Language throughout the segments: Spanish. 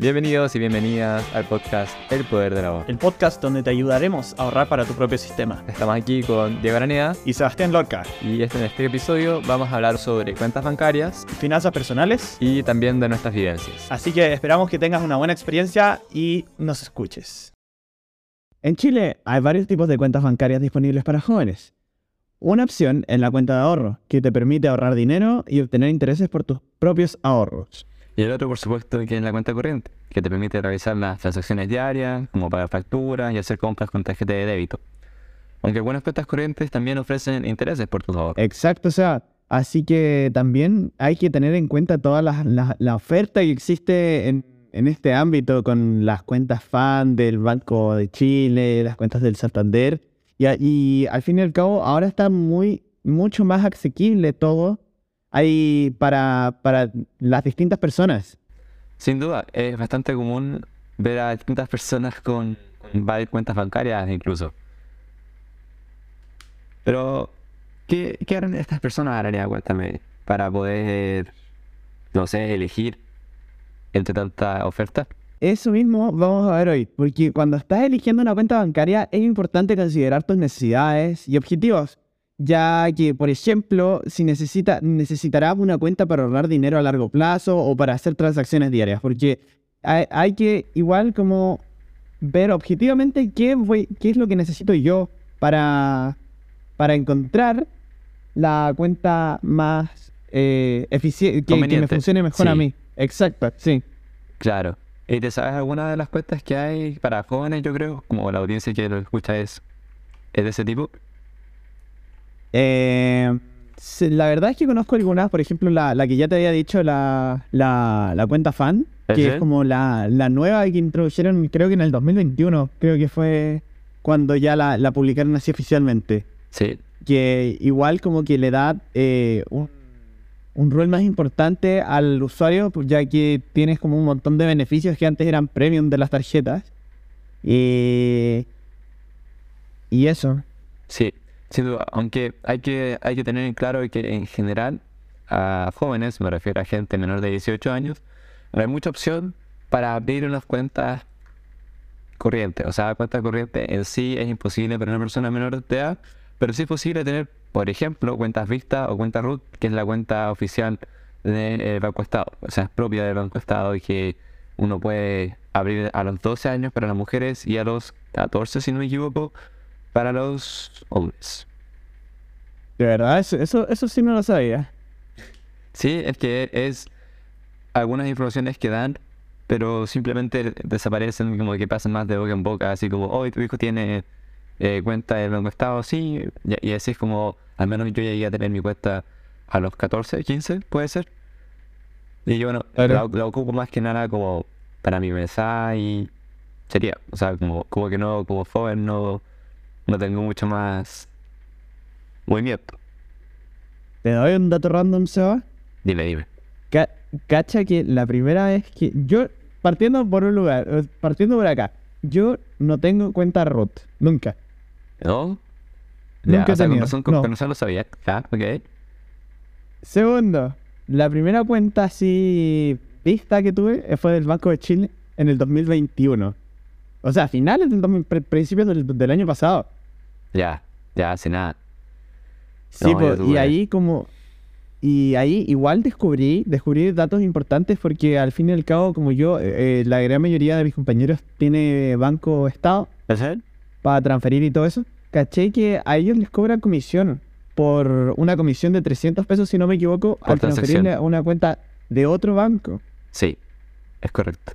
Bienvenidos y bienvenidas al podcast El Poder del Ahorro. el podcast donde te ayudaremos a ahorrar para tu propio sistema. Estamos aquí con Diego Araneda Y Sebastián Lorca, y este- en este episodio vamos a hablar sobre cuentas bancarias finanzas personales. y también de nuestras vivencias. Así que esperamos que tengas una buena experiencia y nos escuches. En Chile hay varios tipos de cuentas bancarias disponibles para jóvenes. Una opción es la cuenta de ahorro, que te permite ahorrar dinero y obtener intereses por tus propios ahorros. Y el otro, por supuesto, que es la cuenta corriente, que te permite realizar las transacciones diarias, como pagar facturas y hacer compras con tarjeta de débito. Aunque algunas cuentas corrientes también ofrecen intereses por tus ahorros. Exacto, o sea, así que también hay que tener en cuenta toda la, la- oferta que existe en, en este ámbito con las cuentas FAN del Banco de Chile, las cuentas del Santander. Y al fin y al cabo, ahora está muy, mucho más asequible todo ahí para, para las distintas personas. Sin duda, es bastante común ver a distintas personas con, con varias cuentas bancarias incluso. Pero, ¿qué, qué harán estas personas, Arania? Cuéntame, para poder, no sé, elegir entre tanta oferta. Eso mismo vamos a ver hoy, porque cuando estás eligiendo una cuenta bancaria es importante considerar tus necesidades y objetivos, ya que, por ejemplo, si necesita, necesitarás una cuenta para ahorrar dinero a largo plazo o para hacer transacciones diarias, porque hay, hay que igual como ver objetivamente qué, voy, qué es lo que necesito yo para, para encontrar la cuenta más eh, eficiente, que, que me funcione mejor a mí. Exacto, sí. Claro. ¿Y te sabes alguna de las cuentas que hay para jóvenes, yo creo? Como la audiencia que lo escucha es, es de ese tipo. Eh, la verdad es que conozco algunas, por ejemplo, la, la que ya te había dicho, la, la, la cuenta fan, que es como la, la nueva que introdujeron, creo que en el 2021, creo que fue cuando ya la, la publicaron así oficialmente. Sí. Que igual como que le da eh, un, un rol más importante al usuario, pues, ya que tienes como un montón de beneficios que antes eran premium de las tarjetas. Y, y eso. Sí, sin duda. Aunque hay que, hay que tener en claro que en general a jóvenes, me refiero a gente menor de 18 años, hay mucha opción para abrir unas cuentas corrientes. O sea, cuenta corriente en sí es imposible para una persona menor de edad, pero sí es posible tener, por ejemplo, cuentas Vista o cuenta RUT, que es la cuenta oficial del Banco Estado. O sea, es propia del Banco Estado y que uno puede abrir a los 12 años para las mujeres y a los 14, si no me equivoco, para los hombres. De verdad, eso, eso, eso sí no lo sabía. Sí, es que es algunas informaciones que dan, pero simplemente desaparecen, como que pasan más de boca en boca, así como, hoy tu hijo tiene eh, cuenta del Banco Estado, sí, y, y así es como, al menos yo llegué a tener mi cuenta a los 14, 15, puede ser. Y yo, bueno, Claro. la, la ocupo más que nada como para mi mensaje y sería, o sea, como, como que no, como joven no, no tengo mucho más movimiento. Te doy un dato random, Seba. Dime, dime. Ca- cacha que la primera vez que yo, partiendo por un lugar, eh, partiendo por acá, yo no tengo cuenta ROT, nunca. ¿No? Nunca ya, o sea, con razón, con, no. razón lo sabía. Ya, ok. Segundo, la primera cuenta así vista que tuve eh, fue del Banco de Chile en el 2021. O sea, finales del 2000, pre- principios del, del año pasado. Ya, ya, hace nada. Sí, No, po, y ahí como... Y ahí igual descubrí, descubrí datos importantes porque al fin y al cabo, como yo, eh, eh, la gran mayoría de mis compañeros tiene Banco Estado para transferir y todo eso. Caché que a ellos les cobran comisión por una comisión de 300 pesos, si no me equivoco, Por al transferirle a una cuenta de otro banco. Sí, es correcto.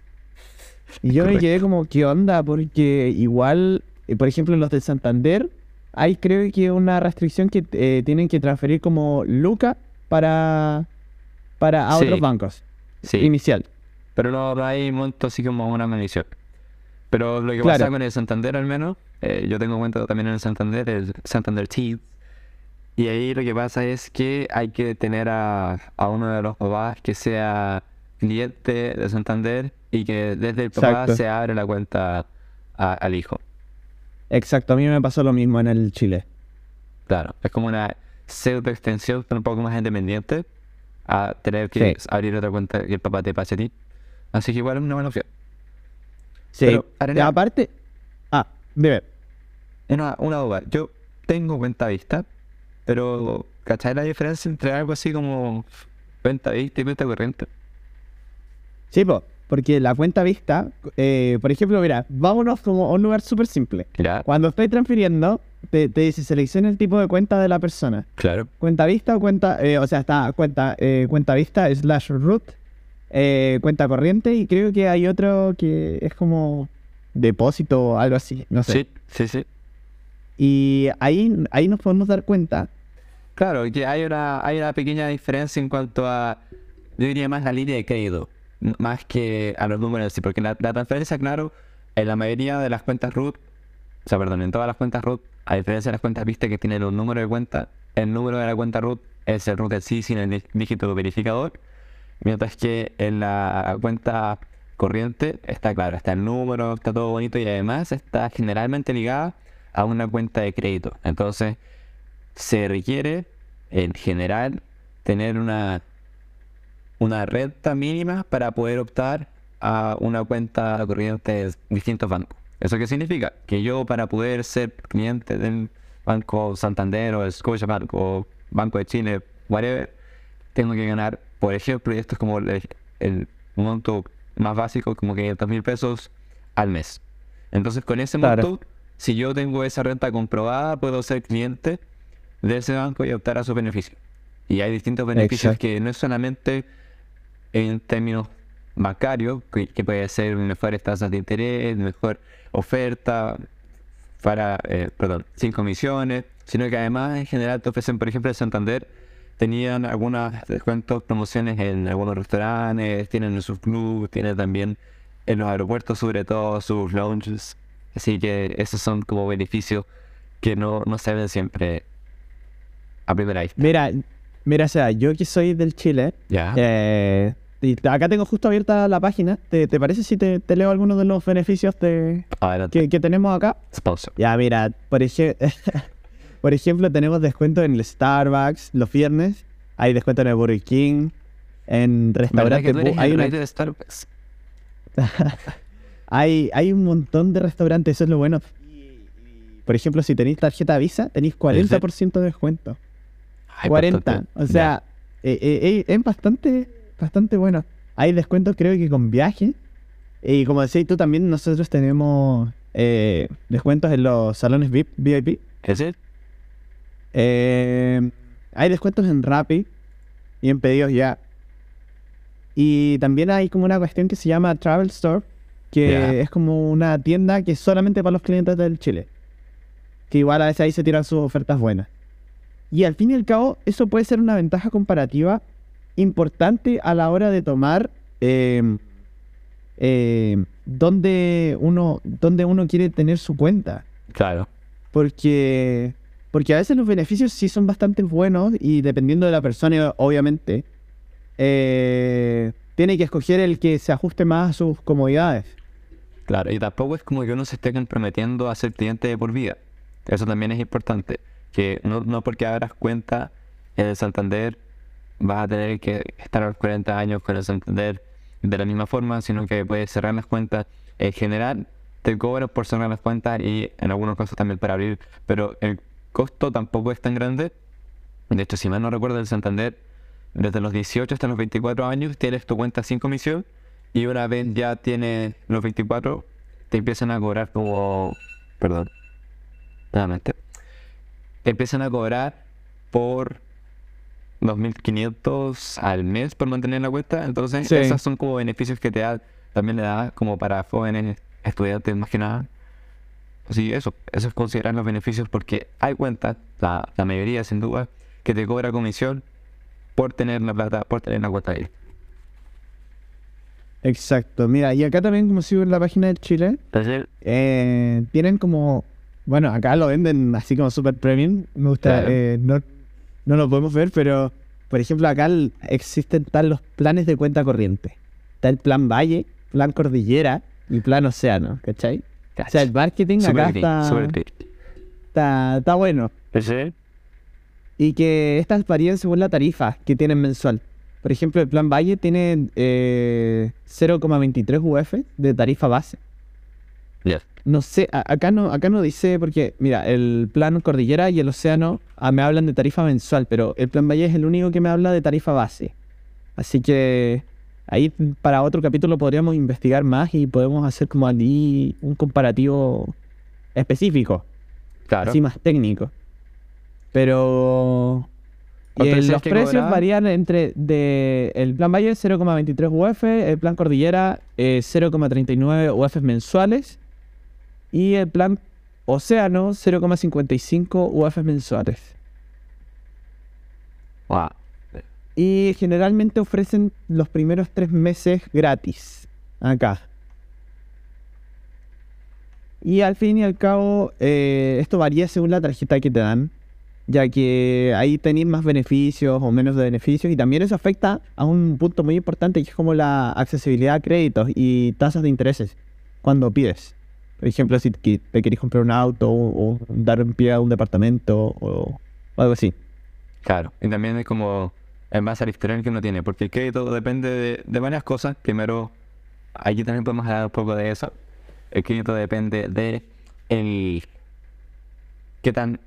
Y yo me quedé como, ¿qué onda? Porque igual, eh, por ejemplo, los del Santander, hay creo que una restricción que eh, tienen que transferir como Luca para, para a Sí, otros bancos. Sí, Inicial. pero no, hay monto así como una medición. Pero lo que Claro. pasa con el Santander al menos, eh, yo tengo cuenta también en el Santander, el Santander T. Y ahí lo que pasa es que hay que tener a, a uno de los papás que sea cliente de Santander y que desde el papá Exacto. se abre la cuenta a- al hijo. Exacto, a mí me pasó lo mismo en el Chile. Claro, es como una pseudo extensión, pero un poco más independiente a tener que Sí. abrir otra cuenta que el papá te pase a ti. Así que igual es una buena opción. Sí. Pero, Y Arena- aparte. Ah, dime. Una, una duda. Yo tengo cuenta vista, pero ¿cachai la diferencia entre algo así como cuenta vista y cuenta corriente? Sí, po, porque la cuenta vista, eh, por ejemplo, mira, vámonos como a un lugar súper simple. Ya, Cuando estoy transfiriendo, te, te dice selecciona el tipo de cuenta de la persona. claro. Cuenta vista o cuenta, eh, o sea, está cuenta, eh, cuenta vista slash root, eh, cuenta corriente y creo que hay otro que es como depósito o algo así, no sé. Sí, sí, sí. Y ahí, ahí nos podemos dar cuenta. Claro, que hay una, hay una pequeña diferencia en cuanto a, yo diría más la línea de crédito, más que a los números, sí, porque la, transferencia, claro, en la mayoría de las cuentas root, o sea, perdón, en todas las cuentas root, a diferencia de las cuentas viste que tienen un número de cuenta, el número de la cuenta root es el root en sí sin el dí- dígito verificador, mientras que en la cuenta corriente está claro, está el número, está todo bonito y además está generalmente ligada a una cuenta de crédito. Entonces, se requiere en general tener una, una renta mínima para poder optar a una cuenta corriente de distintos bancos. ¿Eso qué significa? Que yo para poder ser cliente del Banco Santander o Scotiabank o Banco de Chile, whatever, tengo que ganar, por ejemplo, y esto es como el, el monto más básico, como 500 mil pesos al mes. Entonces con ese Claro. monto, si yo tengo esa renta comprobada, puedo ser cliente de ese banco y optar a sus beneficios. Y hay distintos beneficios Exacto. que no es solamente en términos bancarios, que, que puede ser mejores tasas de interés, mejor oferta para, eh, perdón, sin comisiones, sino que además en general te ofrecen, por ejemplo, el Santander, tenían algunos descuentos, promociones en algunos restaurantes, tienen en sus clubes, tienen también en los aeropuertos sobre todo sus lounges. Así que esos son como beneficios que no, no se ven siempre a primera vista. Mira, mira, o sea, yo que soy del Chile, eh, y acá tengo justo abierta la página. ¿Te, te parece si te, te leo algunos de los beneficios de, que, que tenemos acá? Sponsor. Ya, mira, por, eje- por ejemplo, tenemos descuento en el Starbucks los viernes. Hay descuento en el Burger King. En ¿Verdad restaurantes. hay, una- de Starbucks? hay, hay un montón de restaurantes, eso es lo bueno. Por ejemplo, si tenéis tarjeta Visa, tenéis 40% de descuento. Ay, 40. bastante. O sea, eh, eh, eh, es bastante, bastante bueno. Hay descuentos creo que con viaje. Y como decías tú también, nosotros tenemos eh, descuentos en los salones VIP, VIP. ¿Es el? Eh, hay descuentos en Rappi y en pedidos ya. Y también hay como una cuestión que se llama Travel Store, que es como una tienda que es solamente para los clientes del Chile. Que igual a veces ahí se tiran sus ofertas buenas. Y al fin y al cabo, eso puede ser una ventaja comparativa importante a la hora de tomar eh, eh, dónde, uno, dónde uno quiere tener su cuenta. Claro. Porque, porque a veces los beneficios sí son bastante buenos y dependiendo de la persona, obviamente, eh, tiene que escoger el que se ajuste más a sus comodidades. Claro, y tampoco es como que uno se esté comprometiendo a ser cliente de por vida. Eso también es importante. Que no, no porque abras cuenta en el Santander vas a tener que estar los 40 años con el Santander de la misma forma, sino que puedes cerrar las cuentas. En general, te cobran por cerrar las cuentas y en algunos casos también para abrir, pero el costo tampoco es tan grande. De hecho, si mal no recuerdo, el Santander, desde los 18 hasta los 24 años, tienes tu cuenta sin comisión y una vez ya tienes los 24, te empiezan a cobrar como. Perdón. Nuevamente. Te empiezan a cobrar por 2.500 al mes por mantener la cuenta. Entonces, Sí. esos son como beneficios que te da, también le da como para jóvenes estudiantes más que nada. Así, eso, eso es considerar los beneficios porque hay cuentas, la, la mayoría sin duda, que te cobra comisión por tener la plata, por tener la cuenta ahí. Exacto. Mira, y acá también, como sigo en la página de Chile, eh, tienen como. Bueno, acá lo venden así como super premium. Me gusta. Claro. eh, no, no lo podemos ver, pero por ejemplo, acá existen tal los planes de cuenta corriente. Está el plan Valle, plan Cordillera y plan Océano, ¿cachai? O sea, el marketing Super acá green, está, está, está bueno. Y que estas varían según la tarifa que tienen mensual. Por ejemplo, el plan Valle tiene eh, 0,23 UF de tarifa base. No sé, a- acá no, acá no dice, porque, mira, el plan Cordillera y el Océano ah, me hablan de tarifa mensual, pero el plan Valle es el único que me habla de tarifa base. Así que ahí para otro capítulo podríamos investigar más y podemos hacer como allí un comparativo específico, Claro. así más técnico. Pero y ¿Cuánto el- decías los precios varían entre de el plan Valle 0,23 UF, el plan Cordillera eh, 0,39 UF mensuales y el plan Océano 0,55 UF mensuales. Wow. Y generalmente ofrecen los primeros tres meses gratis acá. Y al fin y al cabo, eh, esto varía según la tarjeta que te dan, ya que ahí tenéis más beneficios o menos de beneficios, y también eso afecta a un punto muy importante que es como la accesibilidad a créditos y tasas de intereses cuando pides. Por ejemplo, si te querés comprar un auto o, dar en pie a un departamento o, algo así. Claro. Y también es como en base al que uno tiene, porque el crédito depende de, de varias cosas. Primero, aquí también podemos hablar un poco de eso. El crédito depende de el qué tan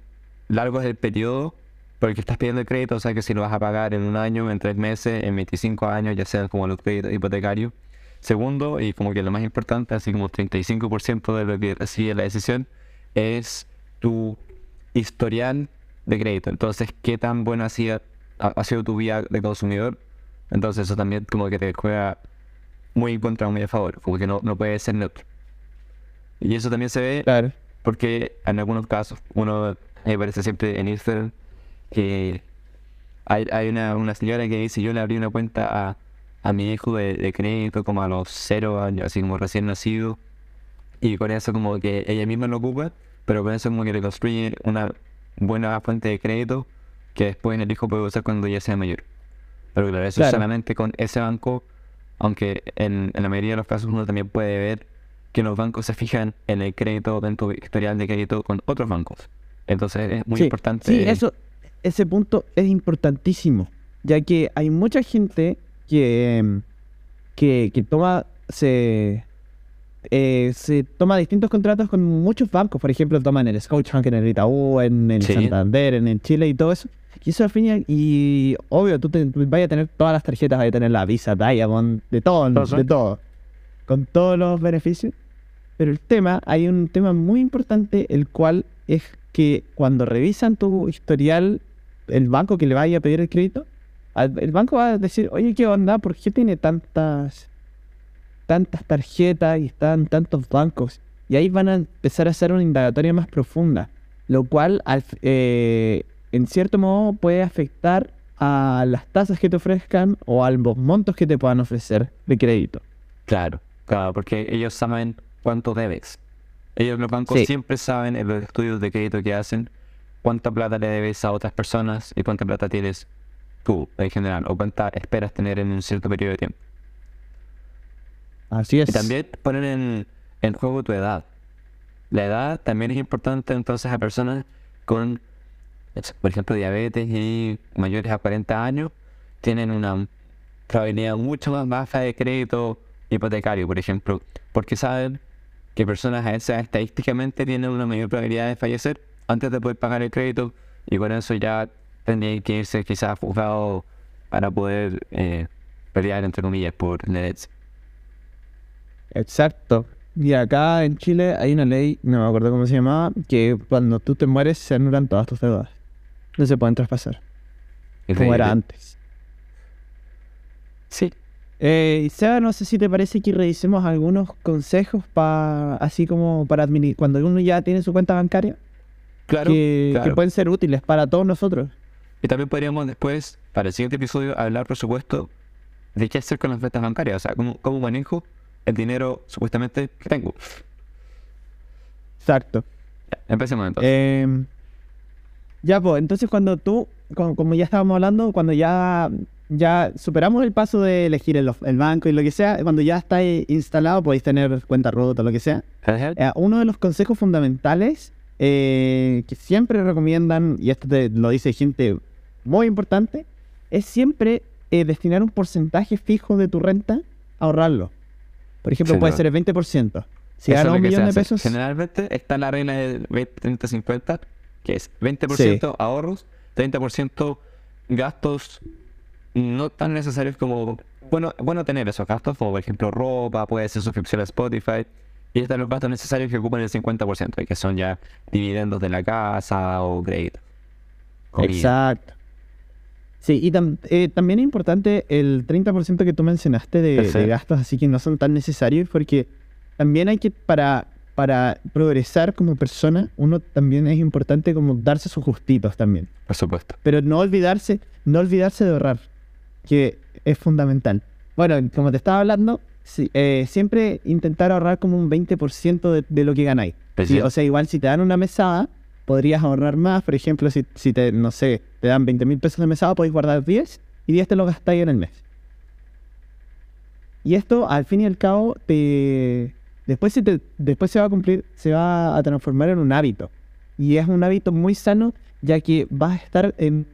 largo es el periodo por el que estás pidiendo el crédito, o sea que si lo vas a pagar en un año, en tres meses, en 25 años, ya sean como los créditos hipotecarios. Segundo, y como que lo más importante, así como 35% de lo que recibe la decisión, es tu historial de crédito. Entonces, ¿qué tan buena ha sido, ha, sido tu vida de consumidor? Entonces, eso también como que te juega muy en contra o muy a favor, como que no, no puede ser neutro. Y eso también se ve Claro. porque en algunos casos, uno me parece siempre en Instagram que hay, hay una, una señora que dice, yo le abrí una cuenta a, a mi hijo de, de crédito como a los cero años, así como recién nacido, y con eso como que ella misma lo ocupa, pero con eso como que le construye una buena fuente de crédito que después el hijo puede usar cuando ya sea mayor. Pero claro, eso Claro. solamente con ese banco, aunque en, en la mayoría de los casos uno también puede ver que los bancos se fijan en el crédito, en tu historial de crédito con otros bancos. Entonces es muy Sí, importante. Sí, eso, ese punto es importantísimo, ya que hay mucha gente que, em, que, que toma, se, eh, se toma distintos contratos con muchos bancos, por ejemplo, toman el Scotiabank, en el Itaú, en el Sí. Santander, en el Chile y todo eso. Y eso al fin y, obvio, tú, te, tú vayas a tener todas las tarjetas, vayas a tener la Visa, Diamond, de todo, Todo de todo, con todos los beneficios. Pero el tema, hay un tema muy importante, el cual es que cuando revisan tu historial, el banco que le vaya a pedir el crédito, el banco va a decir, oye, ¿qué onda? ¿Por qué tiene tantas, tantas tarjetas y están tantos bancos? Y ahí van a empezar a hacer una indagatoria más profunda, lo cual eh, en cierto modo puede afectar a las tasas que te ofrezcan o a los montos que te puedan ofrecer de crédito. Claro, claro, porque ellos saben cuánto debes. Ellos, los bancos, Sí. siempre saben en los estudios de crédito que hacen cuánta plata le debes a otras personas y cuánta plata tienes tú en general o cuánta esperas tener en un cierto periodo de tiempo. Así es. Y también poner en, en juego tu edad. La edad también es importante entonces a personas con, por ejemplo, diabetes y mayores a 40 años tienen una probabilidad mucho más baja de crédito hipotecario, por ejemplo, porque saben que personas a esa edad estadísticamente tienen una mayor probabilidad de fallecer antes de poder pagar el crédito y con eso ya tendrían que irse quizás juzgado para poder eh, pelear entre comillas por herencia. Exacto. Y acá en Chile hay una ley, no me acuerdo cómo se llamaba, que cuando tú te mueres se anulan todas tus deudas. No se pueden traspasar, como era antes. Sí, Eh, Seba, no sé si te parece que revisemos algunos consejos para, así como para administrar, cuando uno ya tiene su cuenta bancaria, claro. que, pueden ser útiles para todos nosotros. Y también podríamos después, para el siguiente episodio, hablar, por supuesto, de qué hacer con las ventas bancarias. O sea, cómo, cómo manejo el dinero supuestamente que tengo. Exacto. Ya, empecemos entonces. Em, ya, pues, entonces cuando tú, como, como ya estábamos hablando, cuando ya, ya superamos el paso de elegir el, el banco y lo que sea, cuando ya está instalado, podéis tener cuenta rota o lo que sea. Eh, uno de los consejos fundamentales eh, que siempre recomiendan, y esto te lo dice gente muy importante, es siempre eh, destinar un porcentaje fijo de tu renta a ahorrarlo. Por ejemplo, puede ser el 20%. Si Eso es gana lo un millón de pesos, Generalmente está la regla del 20-30-50, que es 20% ahorros, 30% gastos no tan necesarios como... Bueno, bueno tener esos gastos, como por ejemplo ropa, puede ser suscripción a Spotify, y están los gastos necesarios que ocupan el 50%, que son ya dividendos de la casa o crédito. Exacto. Sí, y tam- eh, también es importante el 30% que tú mencionaste de, de gastos, así que no son tan necesarios, porque también hay que, para, para progresar como persona, uno también es importante como darse sus gustitos también. Por supuesto. Pero no olvidarse, no olvidarse de ahorrar, que es fundamental. Bueno, como te estaba hablando, sí, eh, siempre intentar ahorrar como un 20% de, de lo que ganáis. Pues sí. o sea, igual si te dan una mesada, podrías ahorrar más. Por ejemplo, si, si te, no sé, te dan 20 mil pesos de mesada, podéis guardar 10 y 10 te lo gastáis en el mes. Y esto, al fin y al cabo, te... Después, se te, después se va a cumplir, se va a transformar en un hábito. Y es un hábito muy sano, ya que vas a estar en...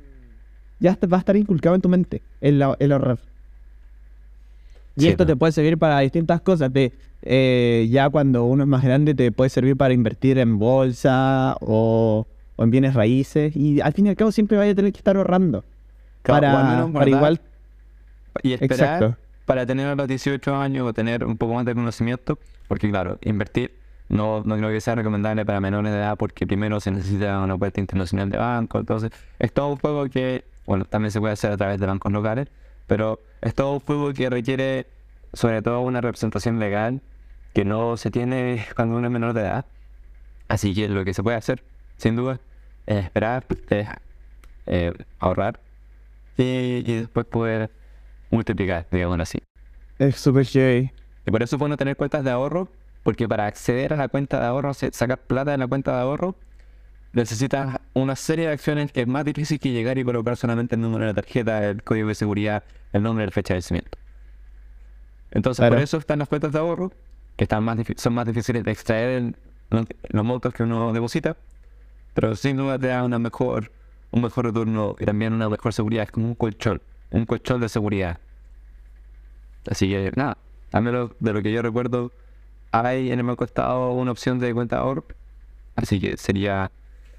Ya va a estar inculcado en tu mente el, el ahorrar. Y Sí, esto ¿no? te puede servir para distintas cosas. Te, eh, ya cuando uno es más grande te puede servir para invertir en bolsa o, o en bienes raíces. Y al fin y al cabo siempre vaya a tener que estar ahorrando. Claro, para, igual... Y esperar Exacto. para tener a los 18 años o tener un poco más de conocimiento, porque claro, invertir no, no creo que sea recomendable para menores de edad porque primero se necesita una cuenta internacional de banco, entonces es todo un juego que, bueno, también se puede hacer a través de bancos locales, pero es todo un juego que requiere sobre todo una representación legal que no se tiene cuando uno es menor de edad. Así que lo que se puede hacer, sin duda, es esperar, es eh, ahorrar y, y después poder multiplicar, digamos así. Es súper chévere. Y por eso es bueno tener cuentas de ahorro, porque para acceder a la cuenta de ahorro, sacar plata de la cuenta de ahorro, necesitas una serie de acciones que es más difícil que llegar y colocar solamente el número de la tarjeta, el código de seguridad, el nombre y la fecha de vencimiento. Entonces, por eso están las cuentas de ahorro, que están más son más difíciles de extraer en los, los montos que uno deposita, pero sin duda te da una mejor, un mejor retorno y también una mejor seguridad. Es como un colchón, un colchón de seguridad. Así que nada, al menos de lo que yo recuerdo, hay en el Estado una opción de cuenta de ahorro. Así que sería,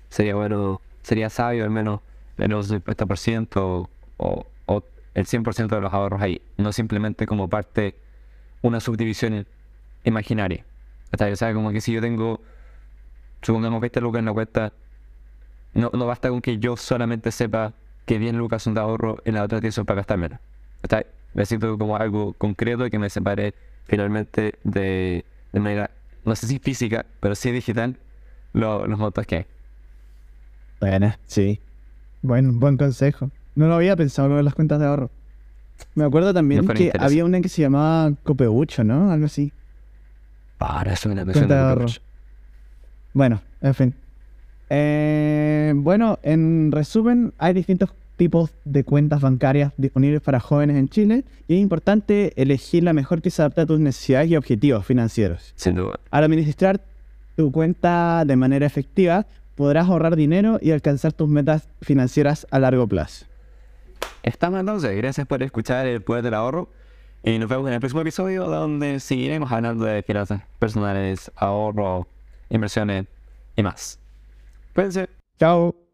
sería bueno, sería sabio al menos menos el 50% o, o el 100% de los ahorros ahí. No simplemente como parte, una subdivisión imaginaria. O sea, como que si yo tengo, supongamos 20 lucas en la cuenta, no, no basta con que yo solamente sepa que 10 lucas son de ahorro y las otras 10 son para gastármelas. ¿Está? Necesito como algo concreto que me separe finalmente de, de manera, no sé si física, pero sí digital, lo- los montos que hay. Bueno, sí. Bueno, buen consejo. No lo había pensado lo de las cuentas de ahorro. Me acuerdo también No que interés. había una que se llamaba Copeucho, ¿no? Algo así. Para eso me Cuenta de ahorro. Bueno, en fin. Eh, bueno, en resumen, hay distintos tipos de cuentas bancarias disponibles para jóvenes en Chile y es importante elegir la mejor que se adapte a tus necesidades y objetivos financieros. Sin duda. Al administrar tu cuenta de manera efectiva, podrás ahorrar dinero y alcanzar tus metas financieras a largo plazo. Estamos entonces, gracias por escuchar el Poder del Ahorro y nos vemos en el próximo episodio donde seguiremos hablando de finanzas personales, ahorro, inversiones y más. Cuídense. Chao.